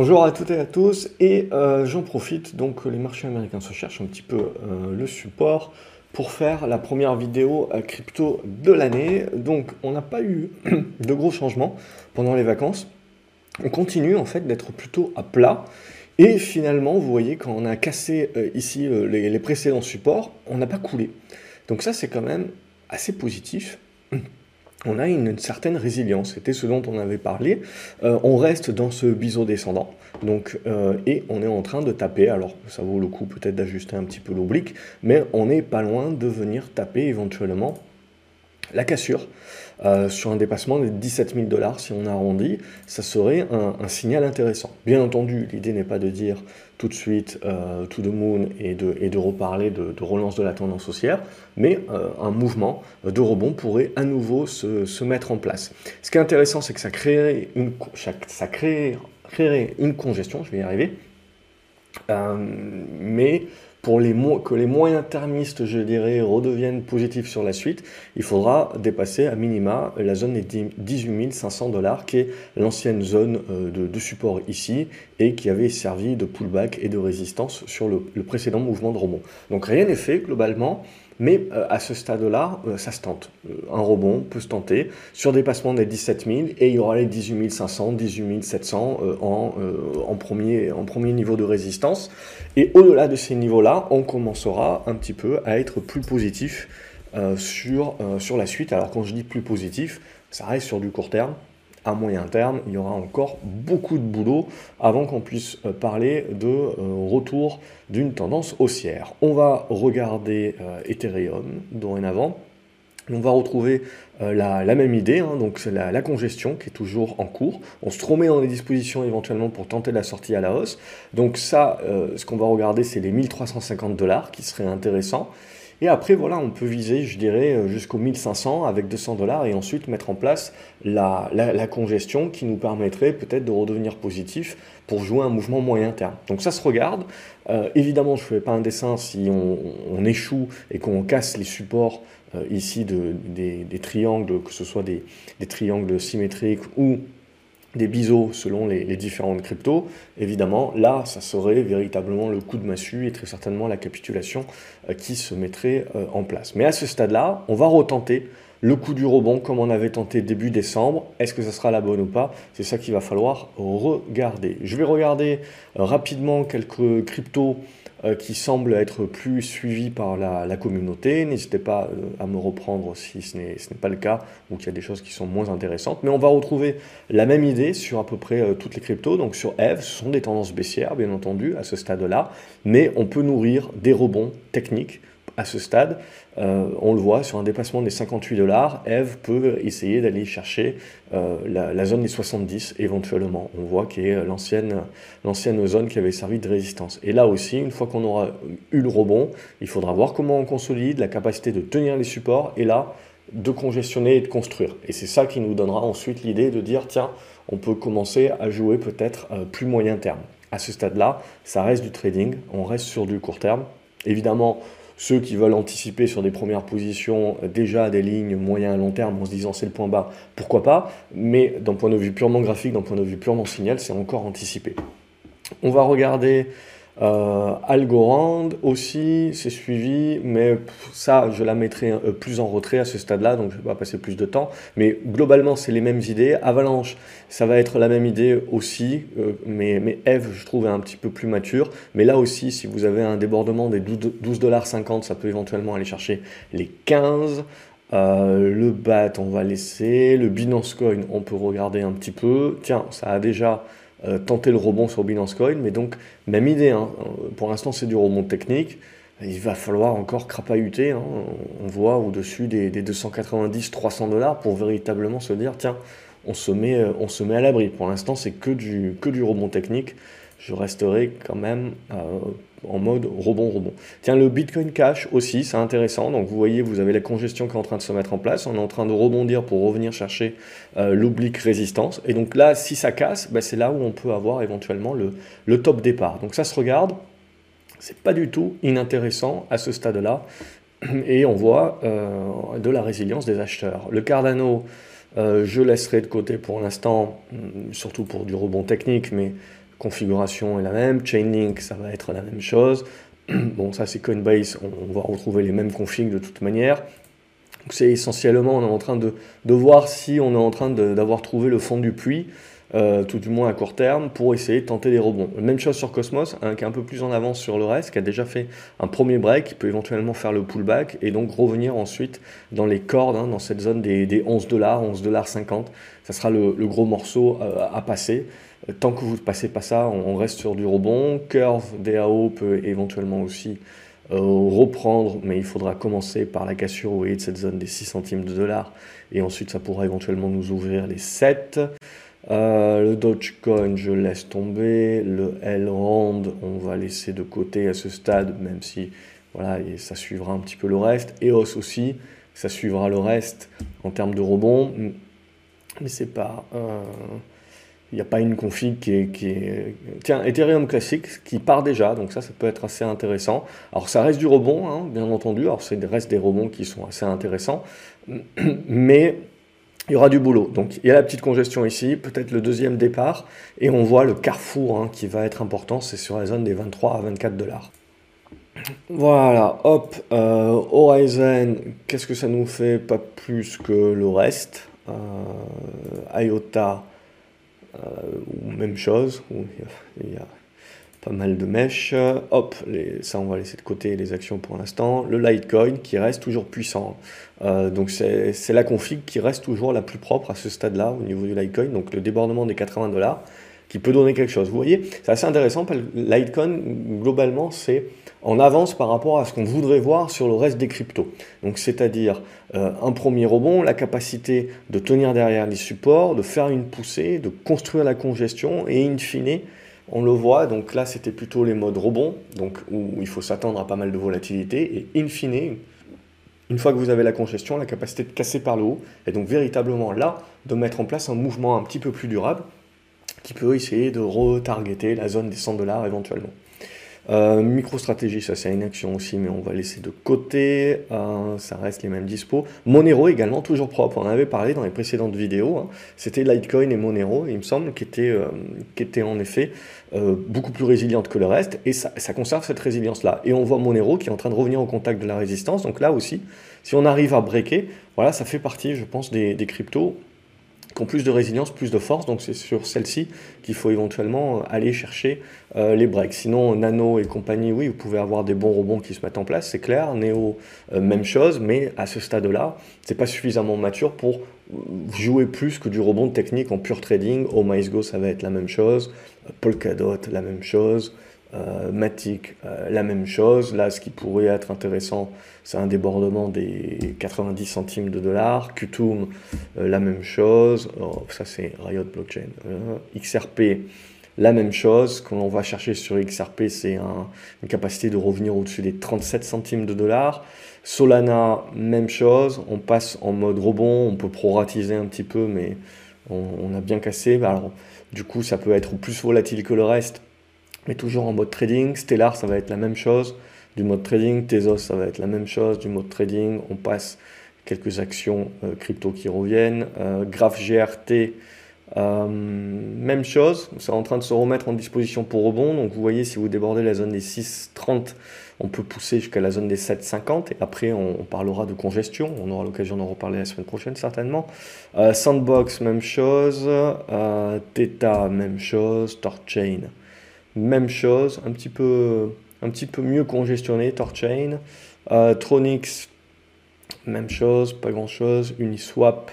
Bonjour à toutes et à tous, et euh, j'en profite, donc les marchés américains se cherchent un petit peu euh, le support pour faire la première vidéo euh, crypto de l'année. Donc on n'a pas eu de gros changements pendant les vacances. On continue en fait d'être plutôt à plat. Et finalement, vous voyez, quand on a cassé ici les, les précédents supports, on n'a pas coulé. Donc ça, c'est quand même assez positif on a une, certaine résilience. C'était ce dont on avait parlé. Euh, on reste dans ce biseau descendant. Donc, euh, et on est en train de taper. Alors, ça vaut le coup peut-être d'ajuster un petit peu l'oblique, mais on n'est pas loin de venir taper éventuellement la cassure. Euh, sur un dépassement de 17 000 dollars, si on arrondit, ça serait un, signal intéressant. Bien entendu, l'idée n'est pas de dire tout de suite euh, to the moon et de, reparler de, relance de la tendance haussière, mais euh, un mouvement de rebond pourrait à nouveau se, mettre en place. Ce qui est intéressant, c'est que ça créerait une, ça créerait une congestion, je vais y arriver, mais pour les que les moyens termistes, je dirais, redeviennent positifs sur la suite, il faudra dépasser à minima la zone des 18 500 dollars, qui est l'ancienne zone euh, de, support ici, et qui avait servi de pullback et de résistance sur le, le précédent mouvement de rebond. Donc rien n'est fait globalement. Mais euh, à ce stade-là, euh, ça se tente. Euh, un rebond peut se tenter sur dépassement des 17 000 et il y aura les 18 500, 18 700 en, premier, niveau de résistance. Et au-delà de ces niveaux-là, on commencera un petit peu à être plus positif sur la suite. Alors quand je dis plus positif, ça reste sur du court terme à moyen terme, il y aura encore beaucoup de boulot avant qu'on puisse euh, parler de euh, retour d'une tendance haussière. On va regarder euh, Ethereum dorénavant. On va retrouver la, même idée, hein, donc c'est la, congestion qui est toujours en cours. On se remet dans les dispositions éventuellement pour tenter la sortie à la hausse. Donc ça, ce qu'on va regarder, c'est les 1350 dollars qui seraient intéressants. Et après, voilà, on peut viser, je dirais, euh, jusqu'au 1500 avec 200 dollars et ensuite mettre en place la, congestion qui nous permettrait peut-être de redevenir positif pour jouer un mouvement moyen terme. Donc ça se regarde. Euh, évidemment, je ne fais pas un dessin si on, échoue et qu'on casse les supports euh, ici de, des, triangles, que ce soit des, des triangles symétriques ou des biseaux selon les, différentes cryptos, évidemment, là, ça serait véritablement le coup de massue et très certainement la capitulation euh, qui se mettrait euh, en place. Mais à ce stade-là, on va retenter le coup du rebond comme on avait tenté début décembre. Est-ce que ça sera la bonne ou pas? C'est ça qu'il va falloir regarder. Je vais regarder euh, rapidement quelques cryptos euh, qui semble être plus suivi par la, communauté. N'hésitez pas euh, à me reprendre si ce n'est pas le cas ou qu'il y a des choses qui sont moins intéressantes. Mais on va retrouver la même idée sur à peu près toutes les cryptos. Donc sur Eve, ce sont des tendances baissières, bien entendu, à ce stade-là. Mais on peut nourrir des rebonds techniques à ce stade. Euh, on le voit sur un dépassement des 58 dollars, Eve peut essayer d'aller chercher euh, la, zone des 70 éventuellement. On voit qu'il est l'ancienne, l'ancienne zone qui avait servi de résistance. Et là aussi, une fois qu'on aura eu le rebond, il faudra voir comment on consolide, la capacité de tenir les supports et là, de congestionner et de construire. Et c'est ça qui nous donnera ensuite l'idée de dire, tiens, on peut commencer à jouer peut-être euh, plus moyen terme. À ce stade-là, ça reste du trading, on reste sur du court terme. Évidemment, ceux qui veulent anticiper sur des premières positions euh, déjà des lignes moyen à long terme en se disant c'est le point bas, pourquoi pas, mais d'un point de vue purement graphique, d'un point de vue purement signal, c'est encore anticipé. On va regarder euh, Algorand aussi, c'est suivi, mais ça, je la mettrai euh, plus en retrait à ce stade-là, donc je ne vais pas passer plus de temps. Mais globalement, c'est les mêmes idées. Avalanche, ça va être la même idée aussi, euh, mais, mais Eve, je trouve, est un petit peu plus mature. Mais là aussi, si vous avez un débordement des 12,50$, ça peut éventuellement aller chercher les 15. le BAT, on va laisser. Le Binance Coin, on peut regarder un petit peu. Tiens, ça a déjà euh, tenter le rebond sur Binance Coin. Mais donc, même idée, hein. pour l'instant c'est du rebond technique. Il va falloir encore crapahuter. Hein. On voit au-dessus des, 290-300 dollars pour véritablement se dire tiens, on se met, euh, on se met à l'abri. Pour l'instant, c'est que du, que du rebond technique. Je resterai quand même euh, en mode rebond, rebond. Tiens, le Bitcoin Cash aussi, c'est intéressant. Donc vous voyez, vous avez la congestion qui est en train de se mettre en place. On est en train de rebondir pour revenir chercher euh, l'oblique résistance. Et donc là, si ça casse, ben, c'est là où on peut avoir éventuellement le, le top départ. Donc ça se regarde. C'est pas du tout inintéressant à ce stade-là. Et on voit euh, de la résilience des acheteurs. Le Cardano, euh, je laisserai de côté pour l'instant, surtout pour du rebond technique, mais configuration est la même. Chainlink, ça va être la même chose. Bon, ça c'est Coinbase, on, va retrouver les mêmes configs de toute manière. C'est essentiellement, on est en train de, de voir si on est en train d'avoir trouvé le fond du puits euh, tout du moins à court terme, pour essayer de tenter des rebonds. Même chose sur Cosmos, hein, qui est un peu plus en avance sur le reste, qui a déjà fait un premier break, qui peut éventuellement faire le pullback et donc revenir ensuite dans les cordes, hein, dans cette zone des, des 11 dollars, 11 dollars 50. Ça sera le, gros morceau euh, à passer. Tant que vous ne passez pas ça, on, reste sur du rebond. Curve DAO peut éventuellement aussi euh, reprendre, mais il faudra commencer par la cassure vous de cette zone des 6 centimes de dollars, et ensuite ça pourra éventuellement nous ouvrir les 7. Euh, le Dogecoin, je laisse tomber. Le Elrond, on va laisser de côté à ce stade, même si voilà, ça suivra un petit peu le reste. EOS aussi, ça suivra le reste en termes de rebond. Mais c'est pas. Il n'y a pas une config qui est, Tiens, Ethereum classique qui part déjà, donc ça, ça peut être assez intéressant. Alors, ça reste du rebond, hein, bien entendu. Alors, c'est reste des rebonds qui sont assez intéressants. Mais il y aura du boulot. Donc il y a la petite congestion ici, peut-être le deuxième départ, et on voit le carrefour hein, qui va être important, c'est sur la zone des 23 à 24 dollars. Voilà, hop, euh, Horizon, qu'est-ce que ça nous fait? Pas plus que le reste. Euh, IOTA, euh, même chose, il y a pas mal de mèches. Hop, les, ça on va laisser de côté les actions pour l'instant. Le Litecoin qui reste toujours puissant. Euh, donc c'est la config qui reste toujours la plus propre à ce stade-là au niveau du Litecoin. Donc le débordement des 80 dollars qui peut donner quelque chose. Vous voyez, c'est assez intéressant. Litecoin, globalement, c'est en avance par rapport à ce qu'on voudrait voir sur le reste des cryptos. Donc c'est-à-dire euh, un premier rebond, la capacité de tenir derrière les supports, de faire une poussée, de construire la congestion et in fine on le voit, donc là c'était plutôt les modes rebond, donc où il faut s'attendre à pas mal de volatilité, et in fine, une fois que vous avez la congestion, la capacité de casser par le haut, et donc véritablement là, de mettre en place un mouvement un petit peu plus durable, peut essayer de retargeter la zone des 100 dollars éventuellement. Euh, MicroStratégie, ça c'est une action aussi, mais on va laisser de côté. Euh, ça reste les mêmes dispos. Monero également, toujours propre. On en avait parlé dans les précédentes vidéos. Hein. C'était Litecoin et Monero, il me semble, qui étaient, euh, en effet euh, beaucoup plus résilientes que le reste. Et ça, conserve cette résilience-là. Et on voit Monero qui est en train de revenir au contact de la résistance. Donc là aussi, si on arrive à breaker, voilà, ça fait partie, je pense, des cryptos ont plus de résilience, plus de force. Donc c'est sur celle-ci qu'il faut éventuellement aller chercher euh, les breaks. Sinon, Nano et compagnie, oui, vous pouvez avoir des bons rebonds qui se mettent en place, c'est clair. Neo, euh, même chose, mais à ce stade-là, c'est pas suffisamment mature pour jouer plus que du rebond technique en pure trading. Au MySgo, ça va être la même chose. Polkadot, la même chose. Euh, Matic, euh, la même chose. Là, ce qui pourrait être intéressant, c'est un débordement des 90 centimes de dollars. Qtum, euh, la même chose. Oh, ça, c'est Riot Blockchain. XRP, la même chose. Ce qu'on va chercher sur XRP, c'est une capacité de revenir au-dessus des 37 centimes de dollars. Solana, même chose. On passe en mode rebond. On peut proratiser un petit peu, mais on, a bien cassé. Du coup, ça peut être plus volatile que le reste mais toujours en mode trading. Stellar, ça va être la même chose du mode trading. Tezos, ça va être la même chose du mode trading. On passe quelques actions euh, crypto qui reviennent. Euh, Graph GRT, euh, même chose. C'est en train de se remettre en disposition pour rebond. Donc vous voyez, si vous débordez la zone des 6,30, on peut pousser jusqu'à la zone des 7,50. Et après, on, parlera de congestion. On aura l'occasion d'en reparler la semaine prochaine, certainement. Sandbox, même chose. Theta, même chose. Torchain même chose, un petit peu, un petit peu mieux congestionné, Torchain. Euh, Tronix, même chose, pas grand chose. Uniswap,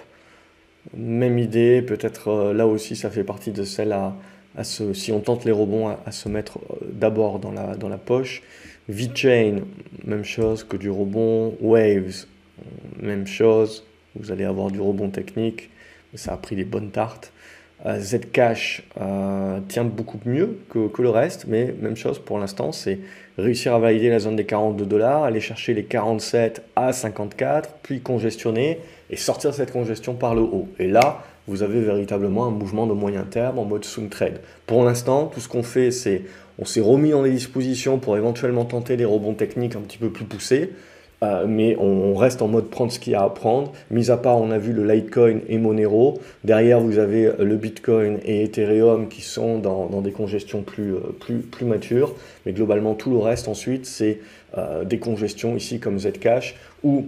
même idée, peut-être euh, là aussi ça fait partie de celle à, à se, si on tente les rebonds, à, se mettre euh, d'abord dans la, dans la poche. VeChain, même chose que du rebond. Waves, même chose. Vous allez avoir du rebond technique, ça a pris des bonnes tartes. Euh, Zcash euh, tient beaucoup mieux que, le reste, mais même chose pour l'instant, c'est réussir à valider la zone des 42 dollars, aller chercher les 47 à 54, puis congestionner et sortir cette congestion par le haut. Et là, vous avez véritablement un mouvement de moyen terme en mode swing trade. Pour l'instant, tout ce qu'on fait, c'est on s'est remis en les dispositions pour éventuellement tenter des rebonds techniques un petit peu plus poussés. Euh, mais on, reste en mode prendre ce qu'il y a à prendre. Mis à part, on a vu le Litecoin et Monero. Derrière, vous avez le Bitcoin et Ethereum qui sont dans, des congestions plus, plus, plus matures. Mais globalement, tout le reste ensuite, c'est des congestions ici comme Zcash où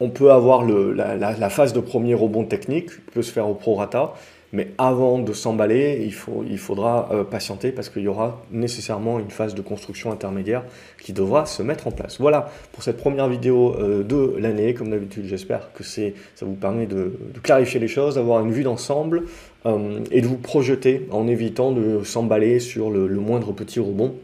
on peut avoir la, phase de premier rebond technique qui peut se faire au prorata, mais avant de s'emballer, il, faudra euh, patienter parce qu'il y aura nécessairement une phase de construction intermédiaire qui devra se mettre en place. Voilà pour cette première vidéo euh, de l'année. Comme d'habitude, j'espère que ça vous permet de, clarifier les choses, d'avoir une vue d'ensemble euh, et de vous projeter en évitant de s'emballer sur le moindre petit rebond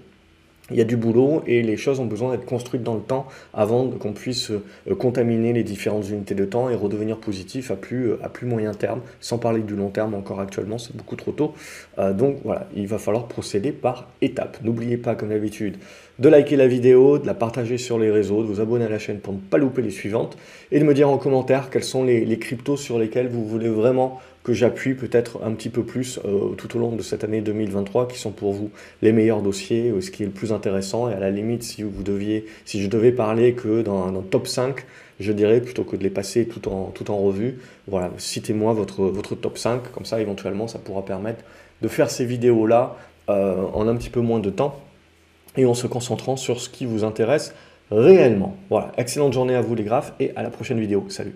il y a du boulot et les choses ont besoin d'être construites dans le temps avant qu'on puisse euh, contaminer les différentes unités de temps et redevenir positif à plus, euh, à plus moyen terme, sans parler du long terme encore actuellement, c'est beaucoup trop tôt. Euh, donc voilà, il va falloir procéder par étapes. N'oubliez pas, comme d'habitude, de liker la vidéo, de la partager sur les réseaux, de vous abonner à la chaîne pour ne pas louper les suivantes et de me dire en commentaire quels sont les, les cryptos sur lesquels vous voulez vraiment que j'appuie peut-être un petit peu plus euh, tout au long de cette année 2023, qui sont pour vous les meilleurs dossiers, ou ce qui est le plus intéressant. Et à la limite, si vous deviez, si je devais parler que dans top 5, je dirais, plutôt que de les passer tout en, revue, voilà, citez-moi votre, votre top 5, comme ça éventuellement ça pourra permettre de faire ces vidéos-là euh, en un petit peu moins de temps et en se concentrant sur ce qui vous intéresse réellement. Voilà, excellente journée à vous les graphes et à la prochaine vidéo. Salut